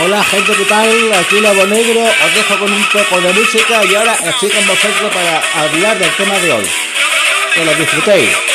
Hola gente, ¿qué tal? Aquí Lobo Negro, os dejo con un poco de música y ahora estoy con vosotros para hablar del tema de hoy. Que lo disfrutéis.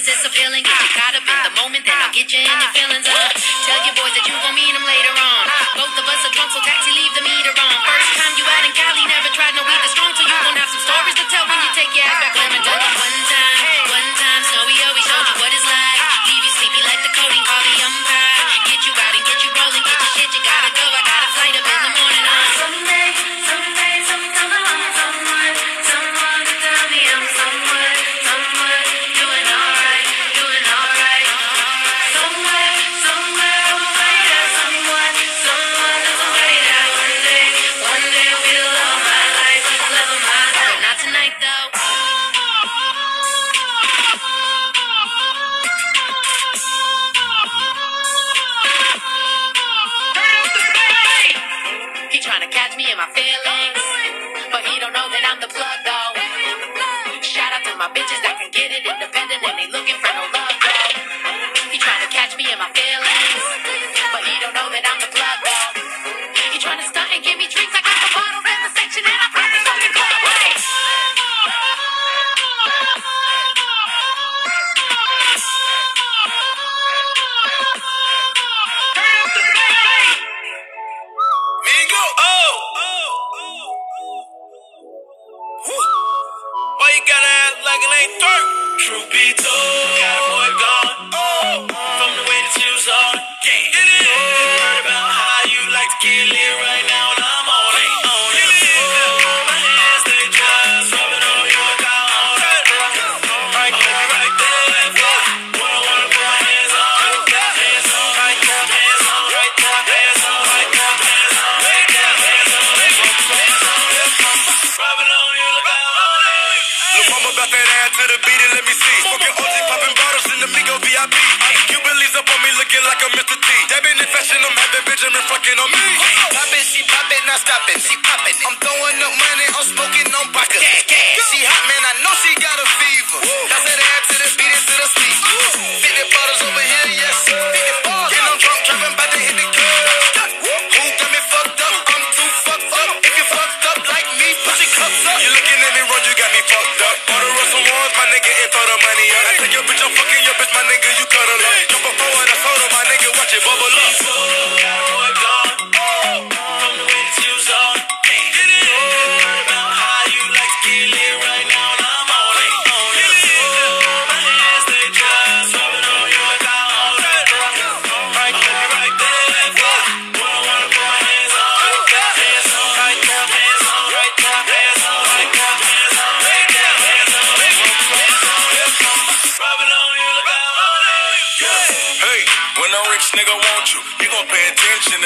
It's a feeling? Get you caught up in the moment, then I'll get you in your feelings up. Tell your boys that you gon' mean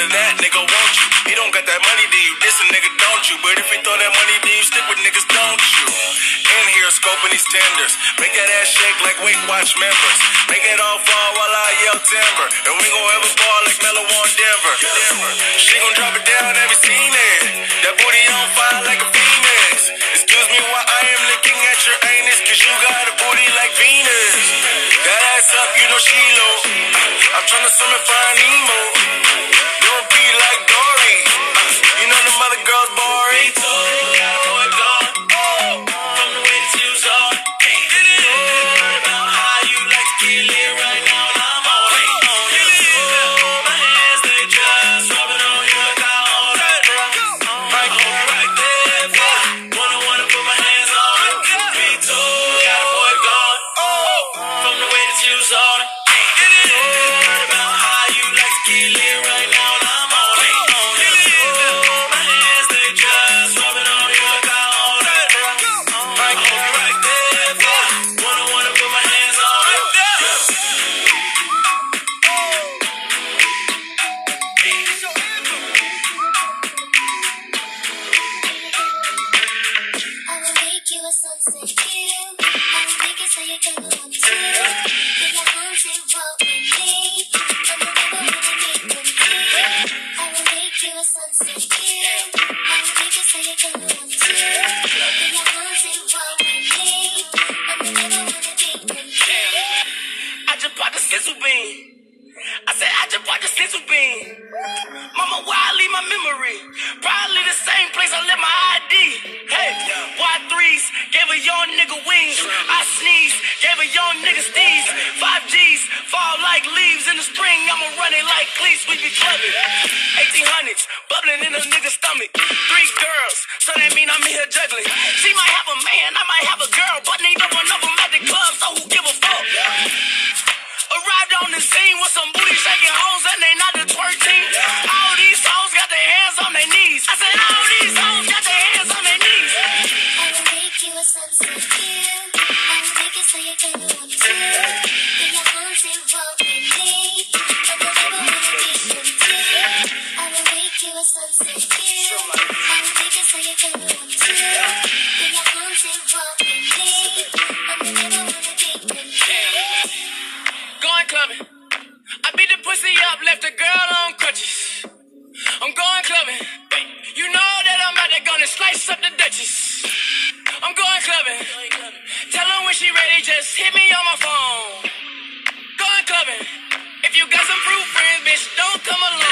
than that, nigga want you. He don't got that money, then you diss a nigga, don't you? But if he throw that money, then you stick with niggas, don't you? In here scoping these tenders, make that ass shake like Weight Watch members. Make it all fall while I yell timber, and we gon' have a ball like Mellow on Denver. Denver. She gon' drop it down every scene. It. That booty on fire like a phoenix. Excuse me while I am looking at your anus, cause you got a booty like Venus. That ass up, you know she low. I'm tryna summon find Nemo. Going clubbing. I beat the pussy up, left the girl on crutches. I'm going clubbing. You know that I'm out to gonna slice up the Duchess. I'm going clubbing. Tell her when she ready, just hit me on my phone. Going clubbing. If you got some fruit friends, bitch, don't come alone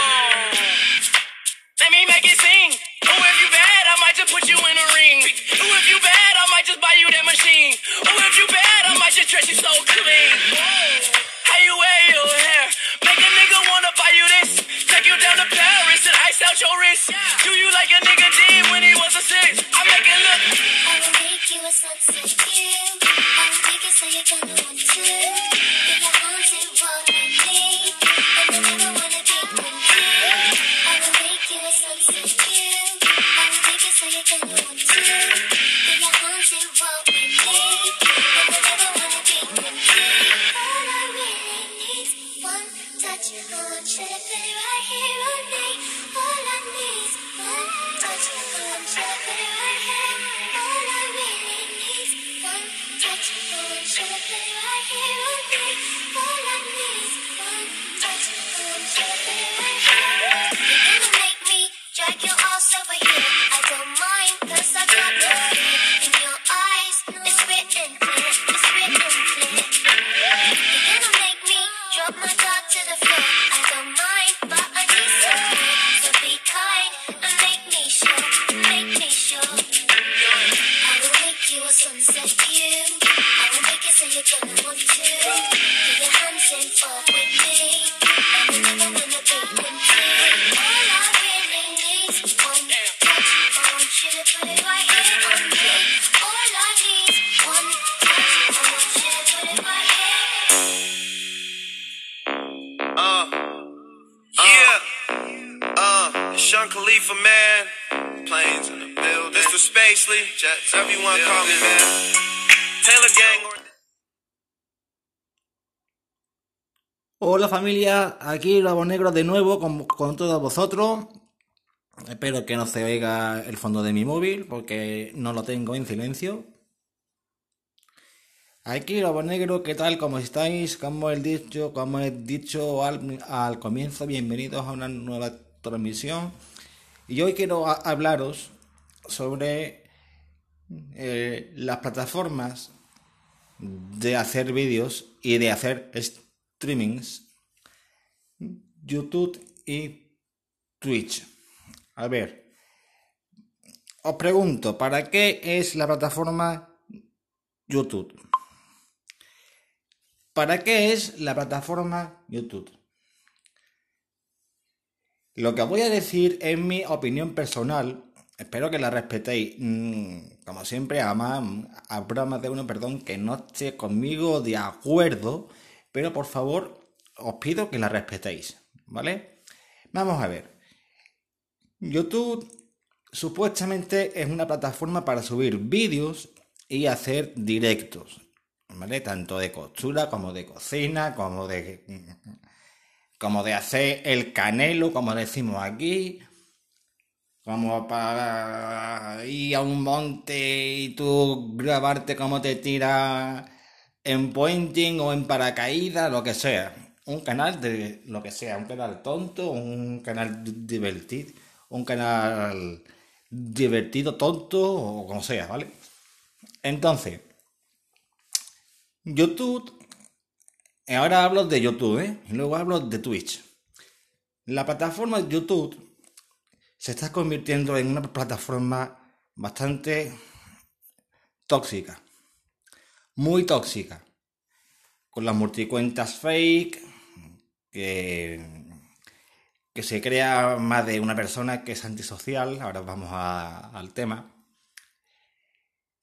me make it sing. Ooh, if you bad, I might just put you in a ring. Ooh, if you bad, I might just buy you that machine. Ooh, if you bad, I might just dress you so clean. Thank you. familia, aquí Lobos Negros de nuevo con, con todos vosotros. Espero que no se oiga el fondo de mi móvil porque no lo tengo en silencio. Aquí Lobos Negros, ¿qué tal? ¿Cómo estáis? Como he dicho, como he dicho al, al comienzo, bienvenidos a una nueva transmisión. Y hoy quiero hablaros sobre eh, las plataformas de hacer vídeos y de hacer streamings YouTube y Twitch. A ver, os pregunto, ¿para qué es la plataforma YouTube? ¿Para qué es la plataforma YouTube? Lo que os voy a decir es mi opinión personal. Espero que la respetéis. Mm, Como siempre, habrá más de uno, perdón, que no esté conmigo de acuerdo. Pero por favor, os pido que la respetéis. ¿Vale? Vamos a ver. YouTube supuestamente es una plataforma para subir vídeos y hacer directos. ¿Vale? Tanto de costura como de cocina, como de como de hacer el canelo, como decimos aquí, como para ir a un monte y tú grabarte cómo te tiras en pointing o en paracaídas, lo que sea. Un canal de lo que sea, un canal tonto, un canal di- divertido, un canal divertido, tonto o como sea, ¿vale? Entonces, YouTube Ahora hablo de YouTube, ¿eh? Y luego hablo de Twitch. La plataforma de YouTube se está convirtiendo en una plataforma bastante tóxica. Muy tóxica. Con las multicuentas fake, que, se crea más de una persona que es antisocial. Ahora vamos al tema.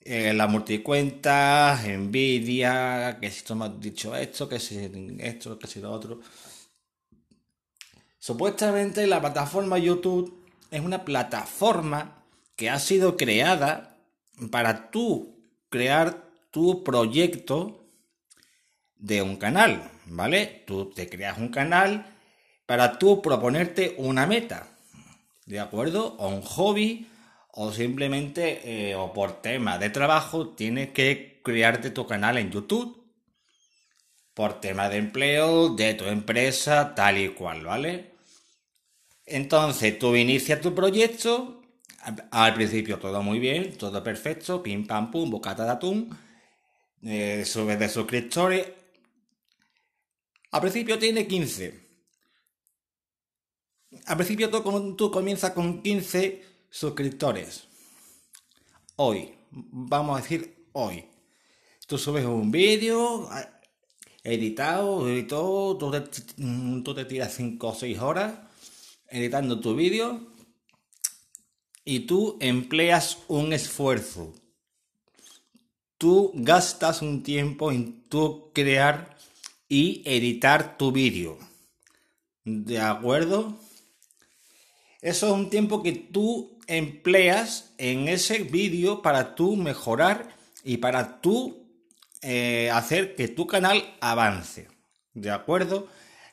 Eh, la multicuenta, Nvidia, que si tú me has dicho esto, que si esto, que si lo otro. Supuestamente la plataforma YouTube es una plataforma que ha sido creada para tú crear tu proyecto de un canal, ¿vale? Tú te creas un canal para tú proponerte una meta, ¿de acuerdo? O un hobby, o simplemente, eh, o por tema de trabajo, tienes que crearte tu canal en YouTube. Por tema de empleo, de tu empresa, tal y cual, ¿vale? Entonces, tú inicias tu proyecto, al- principio todo muy bien, todo perfecto, pim pam pum, bocata de atún, eh, subes de suscriptores. Al principio tiene 15. Al principio tú, tú comienzas con 15 suscriptores. Hoy, vamos a decir hoy. Tú subes un vídeo editado todo, tú te, mm, tú te tiras 5 o 6 horas editando tu vídeo y tú empleas un esfuerzo. Tú gastas un tiempo en tú crear y editar tu vídeo. ¿De acuerdo? Eso es un tiempo que tú empleas en ese vídeo para tú mejorar y para tú eh, hacer que tu canal avance. ¿De acuerdo?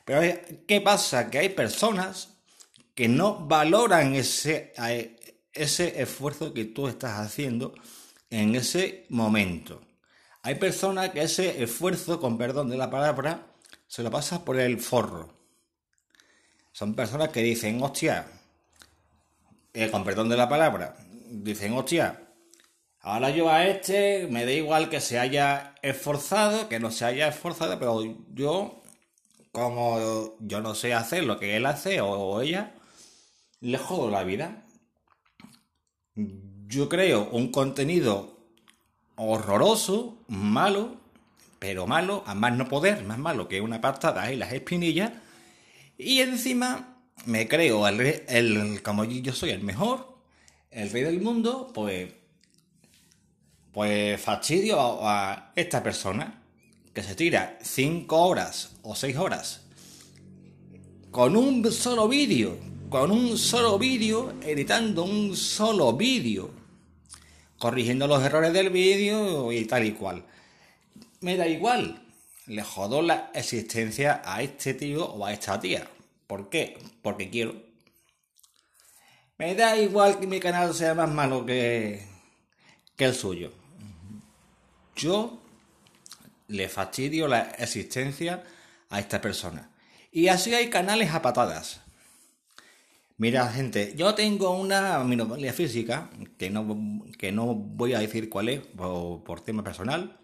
Pero eh, ¿qué pasa? Que hay personas que no valoran ese, eh, ese esfuerzo que tú estás haciendo en ese momento. Hay personas que ese esfuerzo, con perdón de la palabra, se lo pasa por el forro. Son personas que dicen, hostia, eh, con perdón de la palabra, dicen, hostia, ahora yo a este me da igual que se haya esforzado, que no se haya esforzado, pero yo, como yo no sé hacer lo que él hace o, o ella, le jodo la vida. Yo creo un contenido horroroso, malo, pero malo, a más no poder, más malo que una patada y las espinillas, y encima me creo el, el como yo soy el mejor, el rey del mundo, pues pues fastidio a, a esta persona que se tira 5 horas o 6 horas con un solo vídeo, con un solo vídeo, editando un solo vídeo, corrigiendo los errores del vídeo y tal y cual. Me da igual, le jodo la existencia a este tío o a esta tía. ¿Por qué? Porque quiero. Me da igual que mi canal sea más malo que, que el suyo. Yo le fastidio la existencia a esta persona. Y así hay canales a patadas. Mira, gente, yo tengo una minusvalía física, que no, que no voy a decir cuál es por, por tema personal.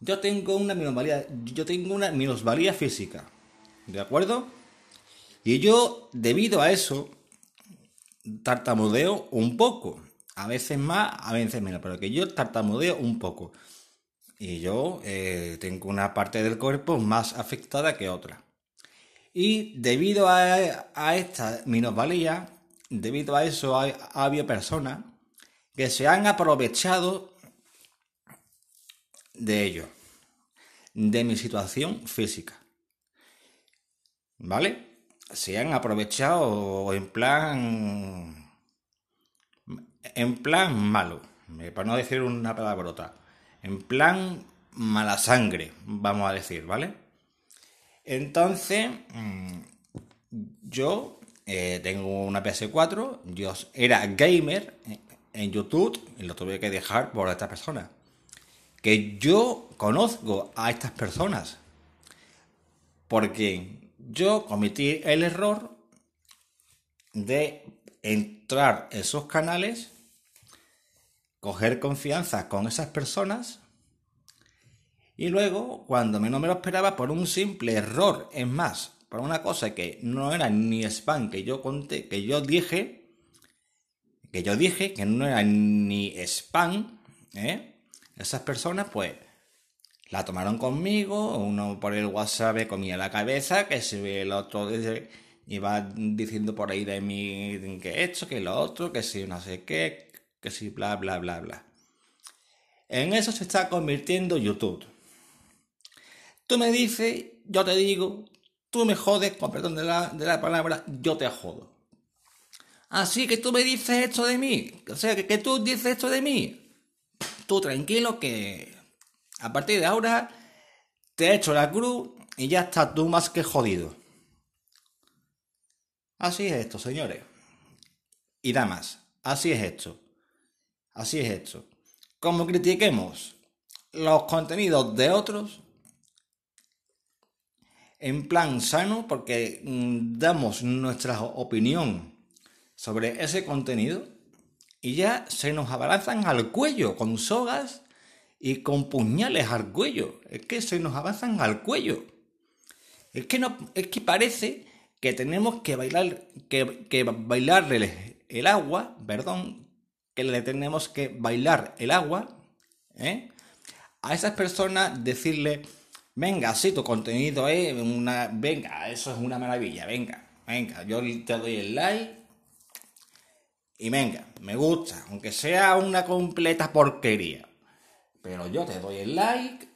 Yo tengo una minusvalía, yo tengo una minusvalía física, ¿de acuerdo? Y yo, debido a eso, tartamudeo un poco. A veces más, a veces menos, pero que yo tartamudeo un poco. Y yo eh, tengo una parte del cuerpo más afectada que otra. Y debido a, esta minusvalía, debido a eso, ha, ha habido personas que se han aprovechado de ello, de mi situación física. ¿Vale? Se han aprovechado en plan. En plan malo, para no decir una palabrota. En plan mala sangre, vamos a decir, ¿vale? Entonces, mm, yo eh, tengo una PS4, yo era gamer en YouTube y lo tuve que dejar por esta persona. Que yo conozco a estas personas. Porque yo cometí el error de entrar en esos canales, coger confianza con esas personas y luego, cuando menos me lo esperaba, por un simple error, es más, por una cosa que no era ni spam que yo conté, que yo dije, que yo dije que no era ni spam, ¿eh? esas personas pues la tomaron conmigo, uno por el WhatsApp me comía la cabeza, que si el otro iba diciendo por ahí de mí que esto, que lo otro, que si no sé qué, que si bla bla bla bla. En eso se está convirtiendo YouTube. Tú me dices, yo te digo, tú me jodes, con perdón de la, de la palabra, yo te jodo. Así que tú me dices esto de mí, o sea, que, que tú dices esto de mí. Tú tranquilo que a partir de ahora te he hecho la cruz y ya estás tú más que jodido. Así es esto, señores. Y damas, así es esto. Así es esto. Como critiquemos los contenidos de otros, en plan sano, porque mm, damos nuestra opinión sobre ese contenido y ya se nos abalanzan al cuello con sogas y con puñales al cuello. Es que se nos avanzan al cuello. Es que no, es que parece que tenemos que bailar, que, que bailarle el agua, perdón, que le tenemos que bailar el agua, ¿eh? A esas personas decirle, venga, sí, tu contenido es una, venga, eso es una maravilla, venga, venga, yo te doy el like y venga, me gusta, aunque sea una completa porquería. Pero yo te doy el like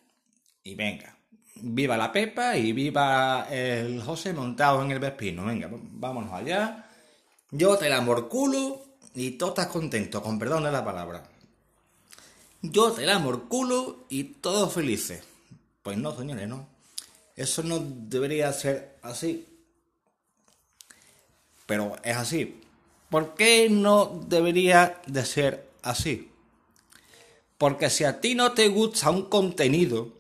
y venga. Viva la Pepa y viva el José montado en el Vespino. Venga, vámonos allá. Yo te la morculo y tú estás contento, con perdón de la palabra. Yo te la morculo y todos felices. Pues no, señores, no. Eso no debería ser así. Pero es así. ¿Por qué no debería de ser así? Porque si a ti no te gusta un contenido,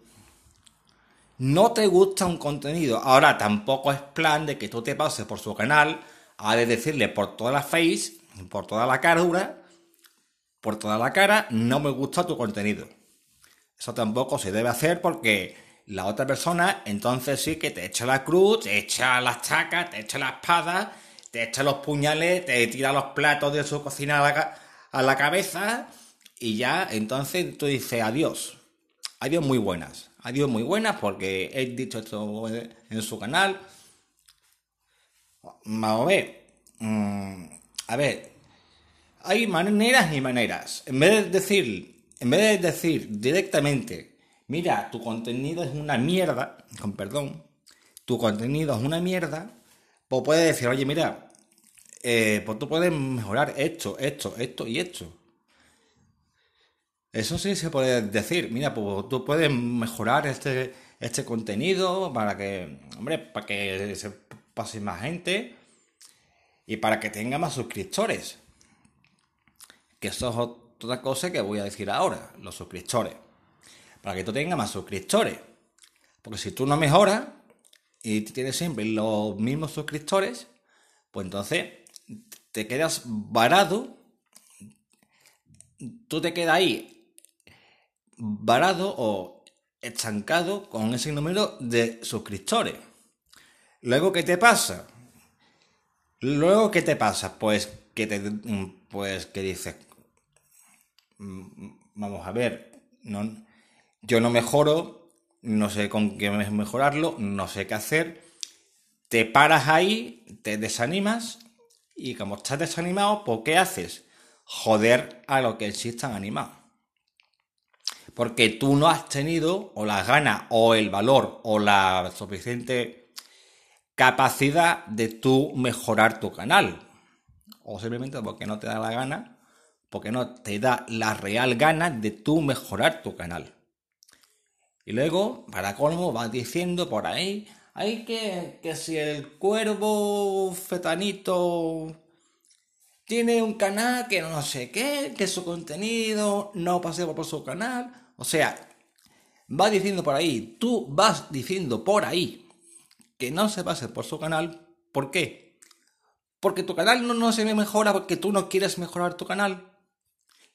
no te gusta un contenido. Ahora tampoco es plan de que tú te pases por su canal a de decirle por toda la face, por toda la carura, por toda la cara, no me gusta tu contenido. Eso tampoco se debe hacer porque la otra persona entonces sí que te echa la cruz, te echa las chacas, te echa la espada, te echa los puñales, te tira los platos de su cocina a la, a la cabeza y ya entonces tú dices adiós. Adiós muy buenas. Adiós muy buenas porque he dicho esto en su canal. Vamos a ver. Mm, a ver. Hay maneras y maneras. En vez de decir, en vez de decir directamente, mira, tu contenido es una mierda, con perdón, tu contenido es una mierda, pues puedes decir, oye, mira, eh, pues tú puedes mejorar esto, esto, esto y esto. Eso sí se puede decir, mira, pues tú puedes mejorar este, este contenido para que, hombre, para que se pase más gente y para que tenga más suscriptores. Que eso es otra cosa que voy a decir ahora, los suscriptores. Para que tú tengas más suscriptores. Porque si tú no mejoras y tienes siempre los mismos suscriptores, pues entonces te quedas varado, tú te quedas ahí varado o estancado con ese número de suscriptores. Luego, ¿qué te pasa? Luego, ¿qué te pasa? Pues que te, pues que dices, vamos a ver, no, yo no mejoro, no sé con qué mejorarlo, no sé qué hacer, te paras ahí, te desanimas y como estás desanimado, pues ¿qué haces? Joder a lo que sí están animados. Porque tú no has tenido o las ganas o el valor o la suficiente capacidad de tú mejorar tu canal. O simplemente porque no te da la gana, porque no te da la real gana de tú mejorar tu canal. Y luego, para colmo, vas diciendo por ahí, hay que, que si el cuervo fetanito tiene un canal que no sé qué, que su contenido no pase por su canal. O sea, va diciendo por ahí, tú vas diciendo por ahí que no se pase por su canal. ¿Por qué? Porque tu canal no, no se mejora porque tú no quieres mejorar tu canal.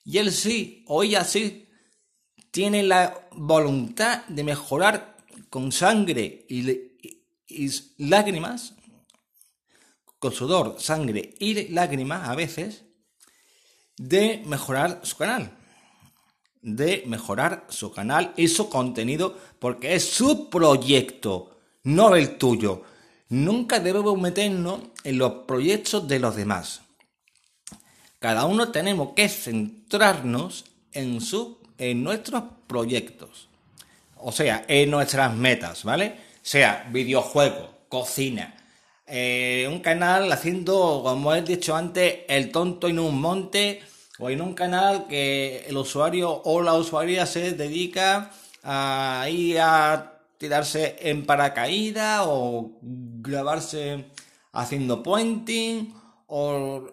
Y él sí, o ella sí, tiene la voluntad de mejorar con sangre y, lágrimas, con sudor, sangre y lágrimas a veces, de mejorar su canal. De mejorar su canal y su contenido porque es su proyecto, no el tuyo. Nunca debemos meternos en los proyectos de los demás. Cada uno tenemos que centrarnos en, su, en nuestros proyectos. O sea, en nuestras metas, ¿vale? Sea videojuego, cocina, eh, un canal haciendo, como he dicho antes, el tonto en un monte, o en un canal que el usuario o la usuaria se dedica a ir a tirarse en paracaídas o grabarse haciendo pointing o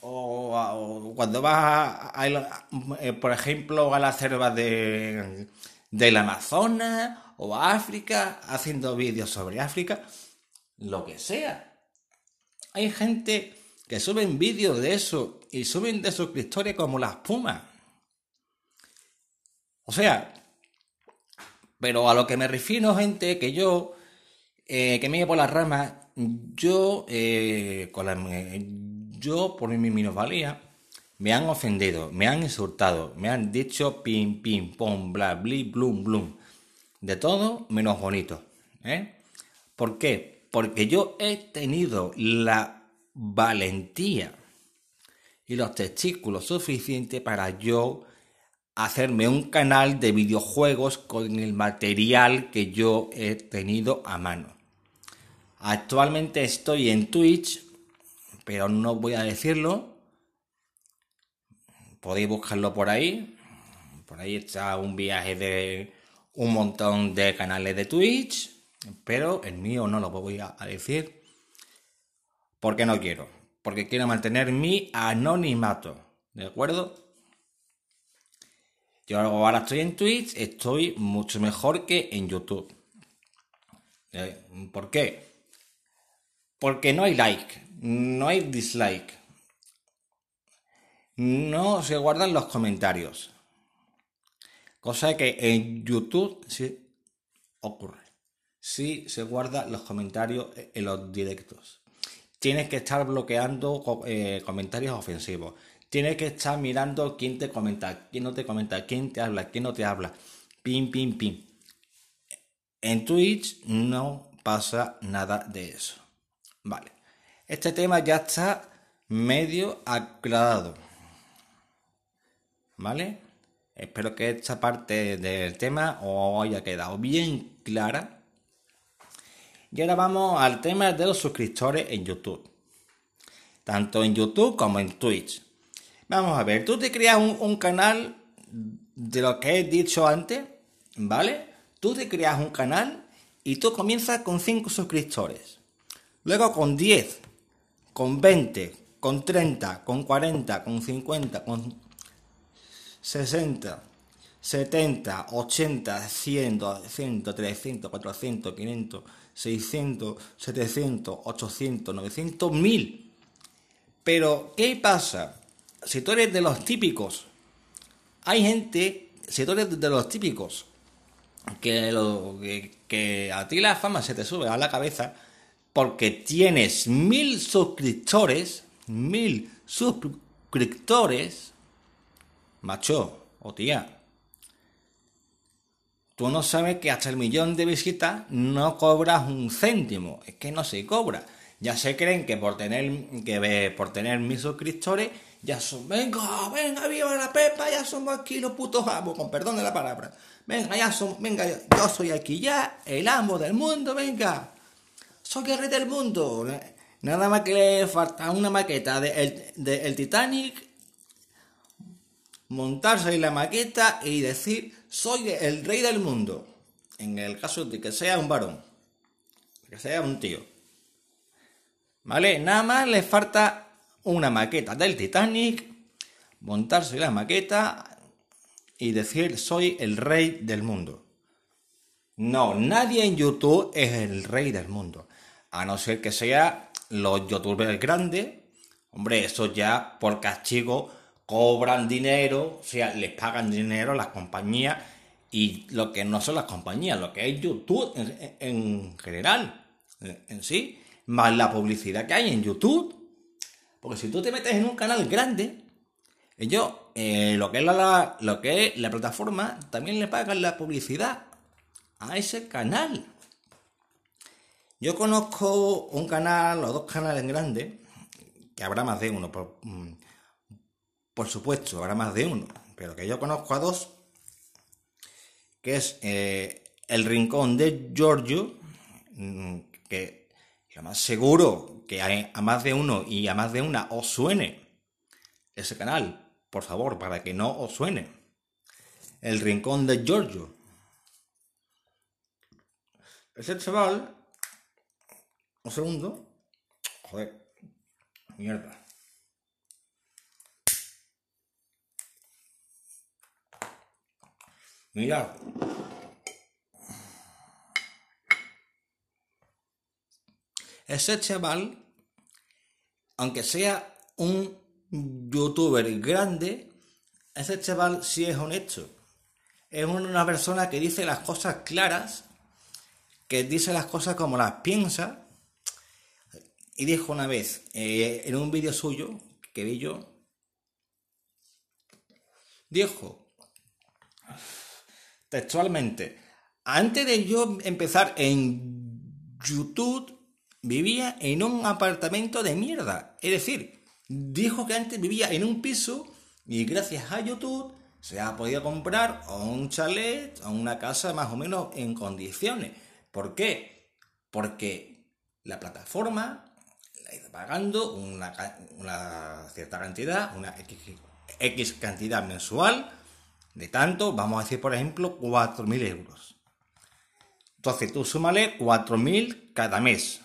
o, cuando vas, a, eh, por ejemplo, a la selva de, del Amazonas o a África, haciendo vídeos sobre África, lo que sea. Hay gente que suben vídeos de eso y suben de suscriptores como las pumas. O sea, pero a lo que me refiero, gente, que yo, eh, que me llevo las ramas, yo, eh, con la, yo por mi minusvalía, me han ofendido, me han insultado, me han dicho pim, pim, pom, bla, bli, blum, blum. De todo menos bonito. ¿eh? ¿Por qué? Porque yo he tenido la valentía y los testículos suficientes para yo hacerme un canal de videojuegos con el material que yo he tenido a mano. Actualmente estoy en Twitch, pero no voy a decirlo. Podéis buscarlo por ahí. Por ahí está un viaje de un montón de canales de Twitch, pero el mío no lo voy a decir porque no quiero, porque quiero mantener mi anonimato, ¿de acuerdo? Yo ahora estoy en Twitch, estoy mucho mejor que en YouTube. Eh, ¿Por qué? Porque no hay like, no hay dislike. No se guardan los comentarios. Cosa que en YouTube sí ocurre. Sí se guardan los comentarios en los directos. Tienes que estar bloqueando eh, comentarios ofensivos. Tienes que estar mirando quién te comenta, quién no te comenta, quién te habla, quién no te habla. Pim, pim, pim. En Twitch no pasa nada de eso. Vale. Este tema ya está medio aclarado. ¿Vale? Espero que esta parte del tema os haya quedado bien clara. Y ahora vamos al tema de los suscriptores en YouTube. Tanto en YouTube como en Twitch. Vamos a ver, tú te creas un, un canal de lo que he dicho antes, ¿vale? Tú te creas un canal y tú comienzas con 5 suscriptores. Luego con 10, con 20, con 30, con 40, con 50, con 60, 70, 80, 100, 200, 300, 400, 500, 600, 700, 800, 900, 1000. Pero, ¿qué pasa? Si tú eres de los típicos, hay gente, si tú eres de los típicos, que, lo, que, que a ti la fama se te sube a la cabeza porque tienes mil suscriptores, mil suscriptores, macho o tía, tú no sabes que hasta el millón de visitas no cobras un céntimo, es que no se cobra. Ya se creen que por tener que por tener mil suscriptores ya son, venga, venga, viva la pepa, ya somos aquí los putos amos, con perdón de la palabra. Venga, ya son, venga, yo soy aquí ya, el amo del mundo, venga. Soy el rey del mundo. Nada más que le falta una maqueta del de, el Titanic, montarse la maqueta y decir, soy el rey del mundo. En el caso de que sea un varón, que sea un tío. ¿Vale? Nada más le falta una maqueta del Titanic, montarse la maqueta y decir, soy el rey del mundo. No, nadie en YouTube es el rey del mundo. A no ser que sea los youtubers grandes. Hombre, eso ya por castigo cobran dinero, o sea, les pagan dinero a las compañías y lo que no son las compañías, lo que es YouTube en, en general, en, en sí, más la publicidad que hay en YouTube. Porque si tú te metes en un canal grande, ellos, eh, lo, que es la, la- lo que es la plataforma, también le pagan la publicidad a ese canal. Yo conozco un canal o dos canales grandes, que habrá más de uno, por, mm, supuesto, habrá más de uno, pero que yo conozco a dos, que es eh, El Rincón de Giorgio, mm, que lo más seguro que a, a más de uno y a más de una os suene ese canal, por favor, para que no os suene. El Rincón de Giorgio. Ese chaval, un segundo, joder, mierda. Mira. Ese chaval, aunque sea un youtuber grande, ese chaval sí es honesto. Es una persona que dice las cosas claras, que dice las cosas como las piensa. Y dijo una vez, eh, en un vídeo suyo que vi yo, dijo textualmente, antes de yo empezar en YouTube, vivía en un apartamento de mierda. Es decir, dijo que antes vivía en un piso y gracias a YouTube se ha podido comprar un chalet o una casa más o menos en condiciones. ¿Por qué? Porque la plataforma pagando una, una cierta cantidad, una X, X cantidad mensual, de tanto, vamos a decir por ejemplo, 4.000 euros. Entonces tú súmale 4.000 cada mes.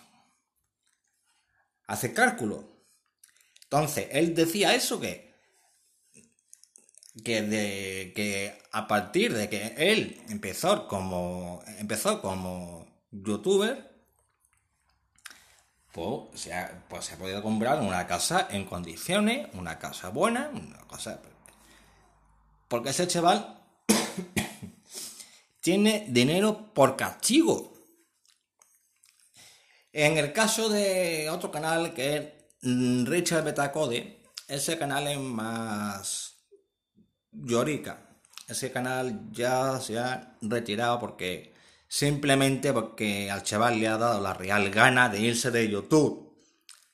Hace cálculo. Entonces, él decía eso que que de que a partir de que él empezó como empezó como youtuber pues se ha, pues se ha podido comprar una casa en condiciones, una casa buena, una casa porque ese chaval tiene dinero por castigo. En el caso de otro canal que es Richard Betacode, ese canal es más llorica. Ese canal ya se ha retirado porque simplemente porque al chaval le ha dado la real gana de irse de YouTube.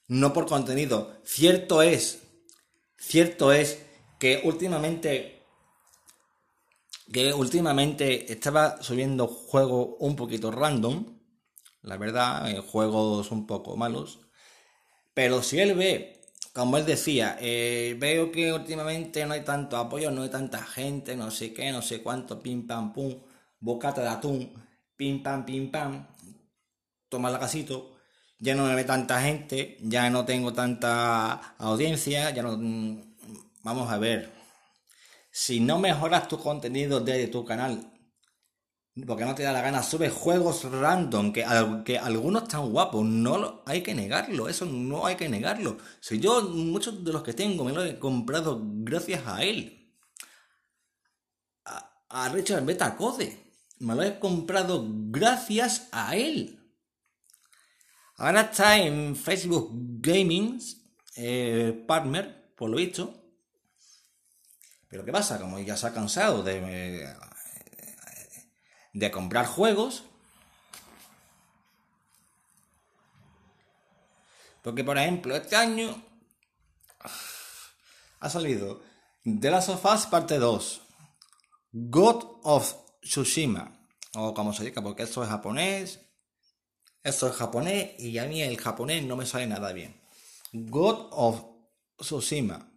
No por contenido. Cierto es, cierto es que últimamente que últimamente estaba subiendo juegos un poquito random, la verdad, eh, juegos un poco malos, pero si él ve, como él decía, eh, veo que últimamente no hay tanto apoyo, no hay tanta gente, no sé qué, no sé cuánto, pim pam pum, bocata de atún, pim pam pim pam, toma la casito, ya no me ve tanta gente, ya no tengo tanta audiencia, ya no... mm, Vamos a ver, Si no mejoras tu contenido de tu canal, porque no te da la gana, subes juegos random, que, que algunos están guapos, no lo, hay que negarlo, eso no hay que negarlo. Si yo, muchos de los que tengo, me lo he comprado gracias a él. A, a Richard Beta Code. Me lo he comprado gracias a él. Ahora está en Facebook Gaming, eh, Partner, por lo visto. Pero ¿qué pasa? Como ya se ha cansado de, eh, de comprar juegos. Porque, por ejemplo, este año ha salido The Last of Us Parte 2, God of Tsushima, o como se diga, porque esto es japonés, esto es japonés y a mí el japonés no me sale nada bien. God of Tsushima,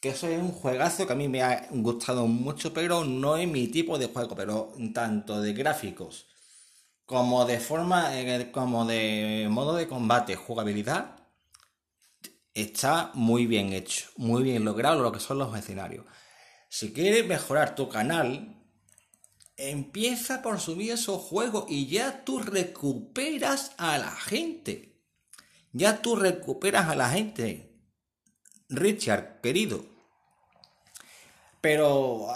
que eso es un juegazo que a mí me ha gustado mucho, pero no es mi tipo de juego, pero tanto de gráficos como de forma, eh, como de modo de combate, jugabilidad, está muy bien hecho, muy bien logrado lo que son los escenarios. Si quieres mejorar tu canal, empieza por subir esos juegos y ya tú recuperas a la gente. Ya tú recuperas a la gente. Richard, querido. Pero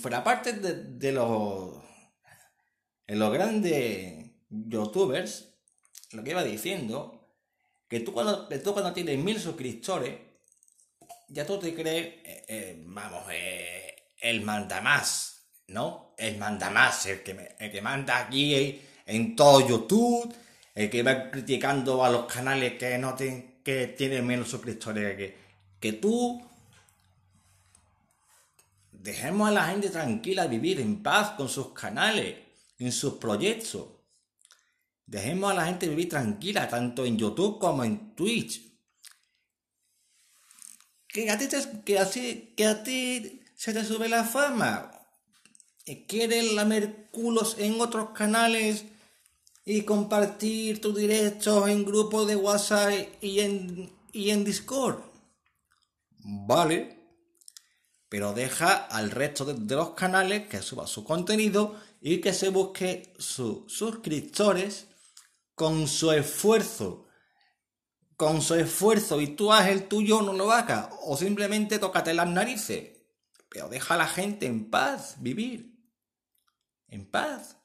fuera parte de, de los, en los grandes youtubers, lo que iba diciendo, que tú cuando, tú cuando tienes mil suscriptores, ya tú te crees, eh, eh, vamos, eh, el mandamás, ¿no? El mandamás, el que, me- el que manda aquí en todo YouTube, el que va criticando a los canales que no tienen, que tienen menos suscriptores que, que tú. Dejemos a la gente tranquila vivir en paz con sus canales, en sus proyectos. Dejemos a la gente vivir tranquila, tanto en YouTube como en Twitch. Que a ti- que a ti se te sube la fama. ¿Quieres lamer culos en otros canales y compartir tus directos en grupos de WhatsApp y en, y en Discord? Vale. Pero deja al resto de, de los canales que suba su contenido y que se busque sus suscriptores con su esfuerzo. Con su esfuerzo y tú haz el tuyo, no lo hagas. O simplemente tócate las narices. Pero deja a la gente en paz, vivir. En paz.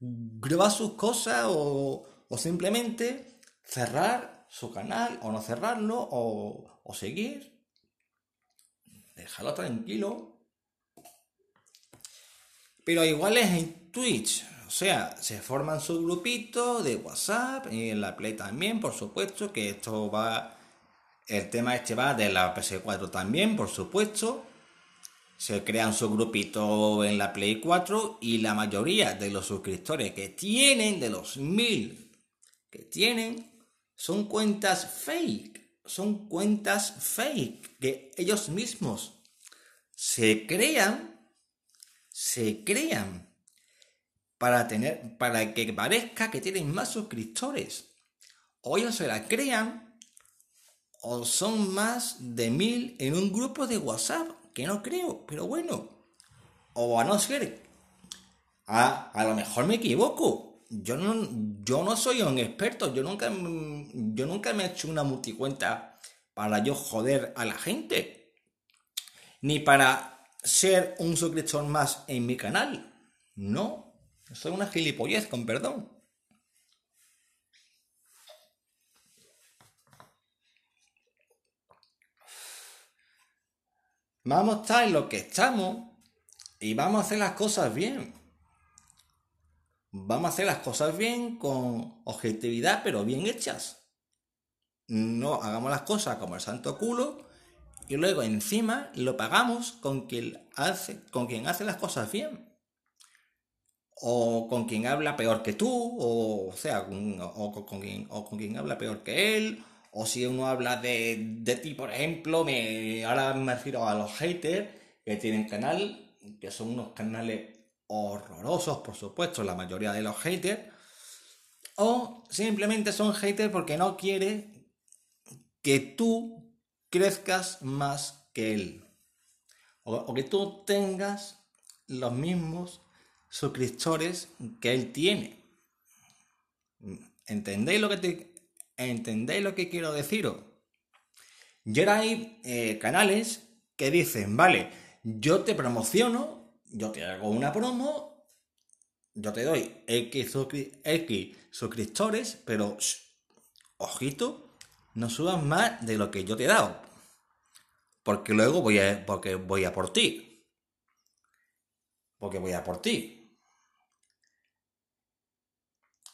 Graba sus cosas o, o simplemente cerrar su canal o no cerrarlo o, o seguir. Déjalo tranquilo. Pero igual es en Twitch. O sea, se forman su grupito de WhatsApp y en la Play también, por supuesto, que esto va... El tema este va de la PS4 también, por supuesto. Se crean su grupito en la Play 4 y la mayoría de los suscriptores que tienen, de los mil que tienen, son cuentas fake. Son cuentas fake que ellos mismos se crean, se crean para tener, para que parezca que tienen más suscriptores. O ellos se la crean, o son más de mil en un grupo de WhatsApp, que no creo, pero bueno. O a no ser, a, a lo mejor me equivoco. Yo no, yo no soy un experto, yo nunca, yo nunca me he hecho una multicuenta para yo joder a la gente. Ni para ser un suscriptor más en mi canal. No, soy una gilipollez, con perdón. Vamos a estar en lo que estamos y vamos a hacer las cosas bien. Vamos a hacer las cosas bien con objetividad, pero bien hechas. No hagamos las cosas como el santo culo y luego encima lo pagamos con quien hace, con hace las cosas bien. O con quien habla peor que tú, o, sea, o, con- o con quien habla peor que él, o si uno habla de, de ti, por ejemplo, me, ahora me refiero a los haters que tienen canal, que son unos canales horrorosos, por supuesto, la mayoría de los haters, o simplemente son haters porque no quiere que tú crezcas más que él. o, o que tú tengas los mismos suscriptores que él tiene. ¿Entendéis lo que te, entendéis lo que quiero deciros? Y ahora hay eh, canales que dicen, vale, yo te promociono, yo te hago una promo, yo te doy X, X suscriptores, pero ojito, no subas más de lo que yo te he dado. Porque luego voy a, porque voy a por ti. Porque voy a por ti.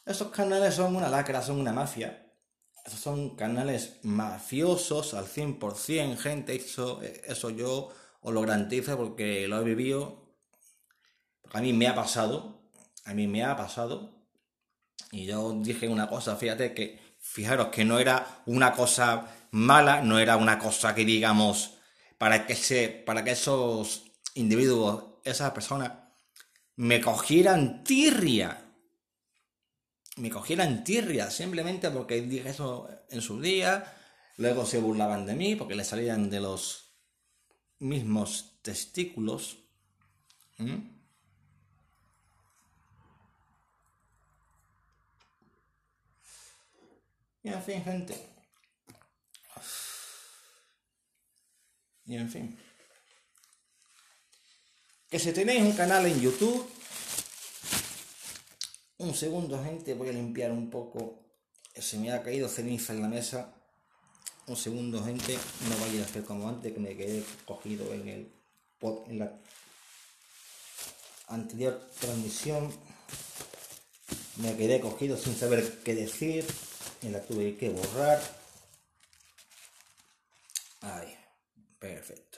Esos canales son una lacra, son una mafia. Esos son canales mafiosos al 100%, gente. Eso, eso yo os lo garantizo porque lo he vivido. A mí me ha pasado. A mí me ha pasado. Y yo dije una cosa, fíjate que, fijaros que no era una cosa mala, no era una cosa que digamos, para que, se, para que esos individuos, esas personas, me cogieran tirria. Me cogieran tirria, simplemente porque dije eso en su día, luego se burlaban de mí porque le salían de los mismos testículos. ¿Mm? Y en fin, gente. Y en fin. Que si tenéis un canal en YouTube, un segundo, gente, voy a limpiar un poco. Se me ha caído ceniza en la mesa. Un segundo, gente, no vaya a hacer como antes que me quedé cogido en el pod- en la anterior transmisión. Me quedé cogido sin saber qué decir y la tuve que borrar. Ahí, perfecto.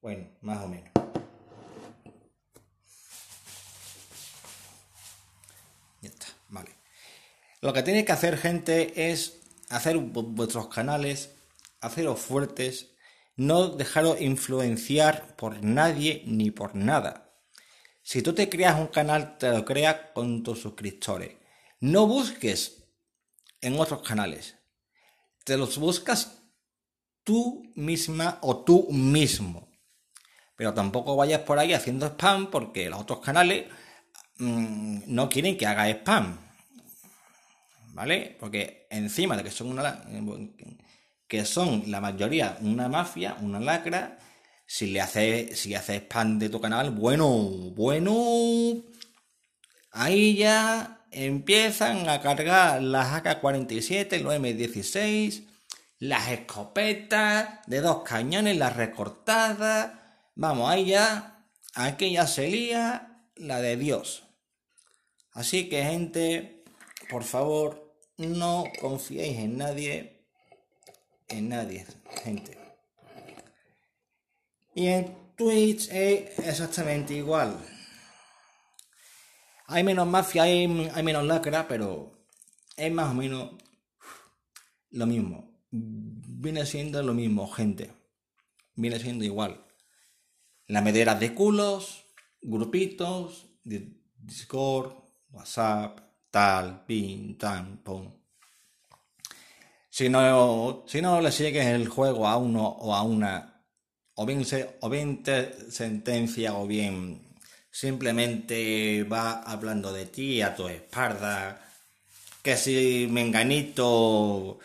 Bueno, más o menos. Ya está, vale. Lo que tenéis que hacer, gente, es hacer vu- vuestros canales, haceros fuertes, no dejaros influenciar por nadie ni por nada. Si tú te creas un canal, te lo creas con tus suscriptores. No busques en otros canales. Te los buscas tú misma o tú mismo. Pero tampoco vayas por ahí haciendo spam porque los otros canales mm, no quieren que haga spam. ¿Vale? Porque encima de que son una que son la mayoría una mafia, una lacra, si le haces si haces spam de tu canal, bueno, bueno, ahí ya empiezan a cargar las AK-47, los M16, las escopetas de dos cañones, las recortadas. Vamos, ahí ya, aquí ya se lía la de Dios. Así que, gente, por favor, no confiéis en nadie. En nadie, gente. Y en Twitch es exactamente igual. Hay menos mafia, hay, hay menos lacra, pero es más o menos lo mismo. Viene siendo lo mismo, gente. Viene siendo igual. La medera de culos, grupitos, di- Discord, WhatsApp, tal, pin, tan, pum. Si no, si no le sigues el juego a uno o a una, o bien, se, o bien te sentencia o bien simplemente va hablando de ti a tu espalda, que si Menganito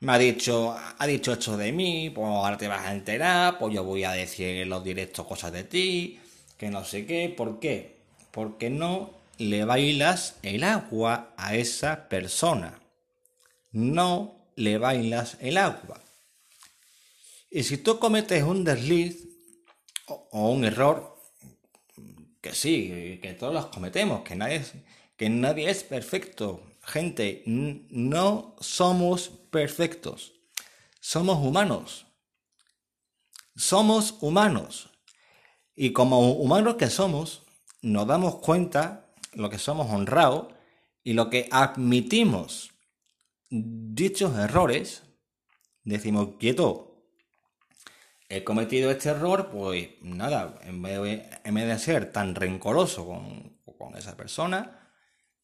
me ha dicho, ha dicho esto de mí, pues ahora te vas a enterar, pues yo voy a decir en los directos cosas de ti, que no sé qué, ¿por qué? Porque no le bailas el agua a esa persona. No le bailas el agua. Y si tú cometes un desliz o, un error, que sí, que todos los cometemos, que nadie es, que nadie es perfecto. Gente, no somos perfectos. Somos humanos. Somos humanos. Y como humanos que somos, nos damos cuenta lo que somos honrados y lo que admitimos dichos errores, decimos, quieto, he cometido este error, pues nada, en vez de, ser tan rencoroso con, con esa persona,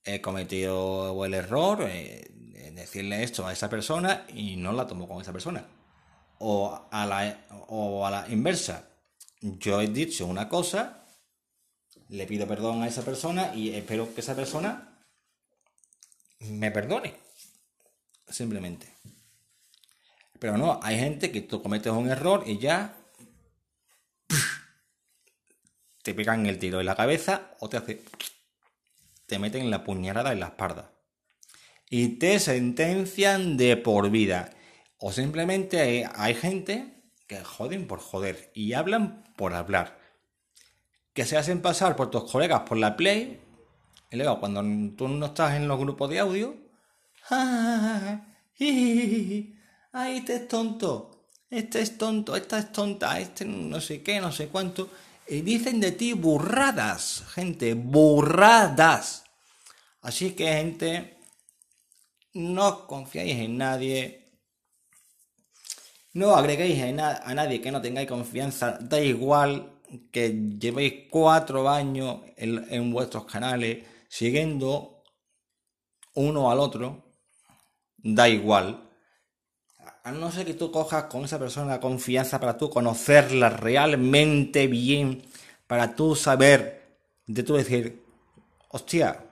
he cometido el error eh, de decirle esto a esa persona y no la tomo con esa persona. O a la, o a la inversa, yo he dicho una cosa, le pido perdón a esa persona y espero que esa persona me perdone. Simplemente. Pero no, hay gente que tú cometes un error y ya te pegan el tiro en la cabeza o te hace te meten la puñalada en la espalda y te sentencian de por vida o simplemente hay, hay gente que joden por joder y hablan por hablar que se hacen pasar por tus colegas por la play y luego cuando tú no estás en los grupos de audio ay este es tonto este es tonto esta es tonta este no sé qué no sé cuánto y dicen de ti burradas gente burradas así que gente no confiáis en nadie no agreguéis a, na- a nadie que no tengáis confianza. Da igual que llevéis cuatro años en, vuestros canales siguiendo uno al otro. Da igual. A no ser que tú cojas con esa persona confianza para tú conocerla realmente bien, para tú saber, de tú decir, hostia,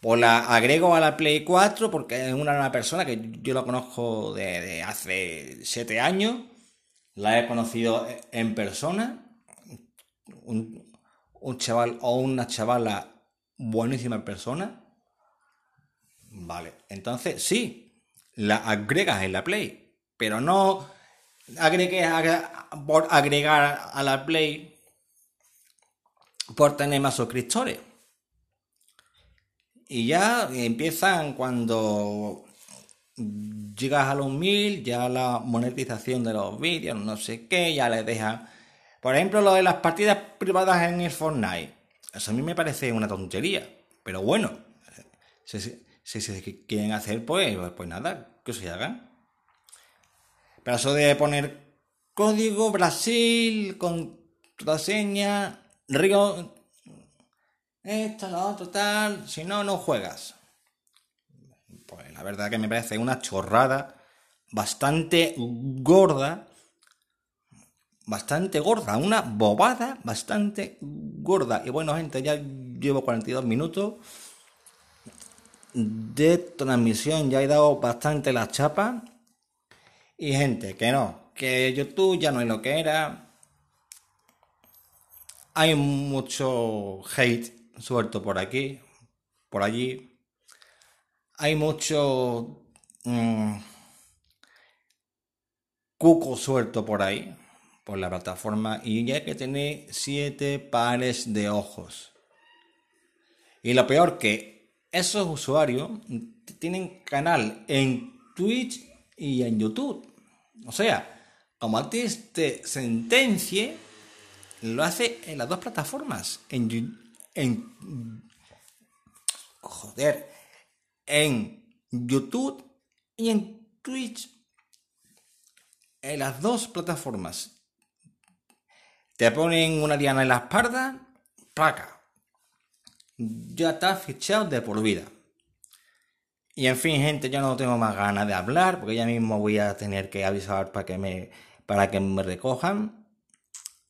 pues la agrego a la Play 4 porque es una, persona que yo la conozco de hace 7 años. La he conocido en persona. Un, chaval o una chavala buenísima en persona. Vale, entonces sí, la agregas en la Play. Pero no agregues a- por agregar a la Play por tener más suscriptores. Y ya empiezan cuando llegas a los mil, ya la monetización de los vídeos, no sé qué, ya les dejan. Por ejemplo, lo de las partidas privadas en el Fortnite. Eso a mí me parece una tontería. Pero bueno, si, si, si se quieren hacer, pues, pues nada, que se hagan. Pero eso de poner código Brasil, contraseña, Río, esto, lo otro, tal, si no, no juegas. Pues la verdad que me parece una chorrada bastante gorda, bastante gorda, una bobada bastante gorda. Y bueno, gente, ya llevo 42 minutos de transmisión, ya he dado bastante la chapa. Y gente, que no, que YouTube ya no es lo que era. Hay mucho hate suelto por aquí, por allí. Hay mucho mm, cuco suelto por ahí, por la plataforma, y ya que tener siete pares de ojos. Y lo peor que esos usuarios tienen canal en Twitch y en YouTube. O sea, como a ti te sentencie, lo hace en las dos plataformas. En, en joder, en YouTube y en Twitch. En las dos plataformas. Te ponen una diana en la espalda, placa. Ya estás fichado de por vida. Y en fin, gente, yo no tengo más ganas de hablar porque ya mismo voy a tener que avisar para que me, para que me recojan.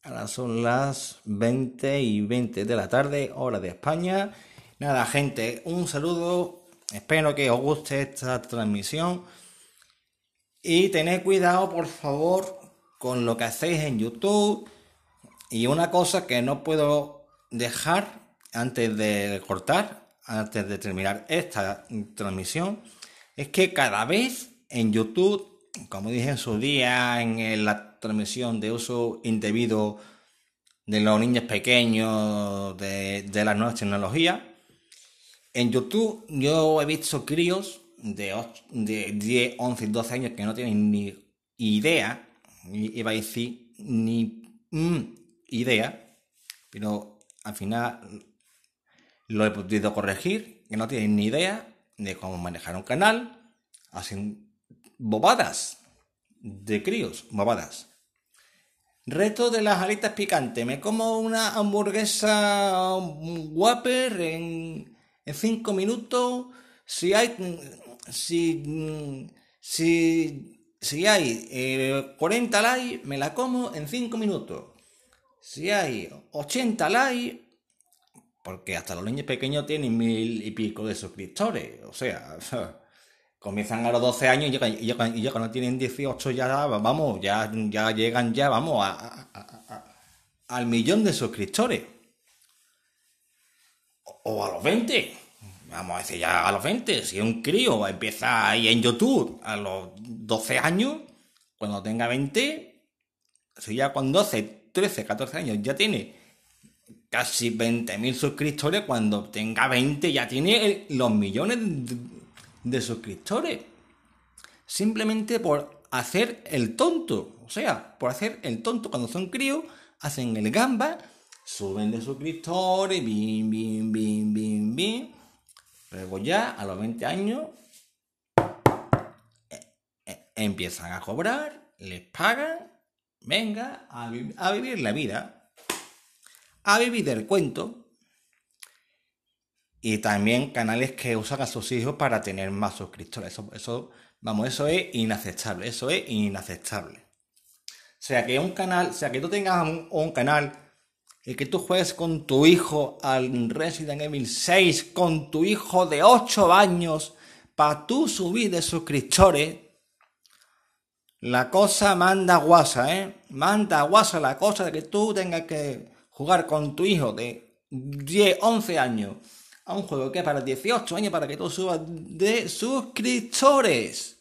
Ahora son las 20 y 20 de la tarde, hora de España. Nada, gente, un saludo. Espero que os guste esta transmisión. Y tened cuidado, por favor, con lo que hacéis en YouTube. Y una cosa que no puedo dejar antes de cortar, antes de terminar esta transmisión, es que cada vez en YouTube, como dije en su día, en la transmisión de uso indebido de los niños pequeños de, de las nuevas tecnologías, en YouTube yo he visto críos de, de 10, 11, 12 años que no tienen ni idea, i- iba a decir ni mm, idea, pero al final lo he podido corregir, que no tienen ni idea de cómo manejar un canal, hacen bobadas de críos, bobadas. Reto de las alitas picantes. Me como una hamburguesa Whopper en 5 minutos. Si hay. Si. Si. Si hay eh, 40 likes, me la como en 5 minutos. Si hay 80 likes, porque hasta los niños pequeños tienen mil y pico de suscriptores. O sea, comienzan a los 12 años y ya cuando tienen 18 ya, vamos, ya, ya llegan ya, vamos, a- a- a- al millón de suscriptores. O, o a los 20. Vamos a decir ya a los 20. Si un crío empieza ahí en YouTube a los 12 años, cuando tenga 20, si ya con 12, 13, 14 años ya tiene casi 20.000 suscriptores, cuando tenga 20 ya tiene los millones de, de suscriptores. Simplemente por hacer el tonto. O sea, por hacer el tonto cuando son críos, hacen el gamba, suben de suscriptores, bim, bim, bim, bim, bim. Luego ya, a los 20 años, eh, eh, empiezan a cobrar, les pagan, venga a, vi- a vivir la vida, a vivir el cuento. Y también canales que usan a sus hijos para tener más suscriptores. Eso, eso, vamos, eso es inaceptable. Eso es inaceptable. O sea, que un canal, sea, que tú tengas un, canal y que tú juegues con tu hijo al Resident Evil 6, con tu hijo de 8 años, para tú subir de suscriptores, la cosa manda guasa, ¿eh? Manda guasa la cosa de que tú tengas que jugar con tu hijo de 10, 11 años a un juego que es para 18 años para que tú subas de suscriptores.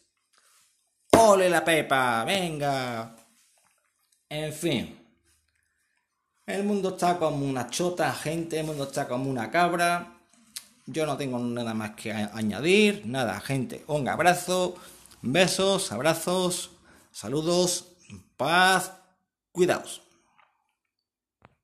¡Ole la pepa! ¡Venga! En fin. El mundo está como una chota, gente. El mundo está como una cabra. Yo no tengo nada más que añadir. Nada, gente. Un abrazo. Besos, abrazos, saludos, paz, cuidaos.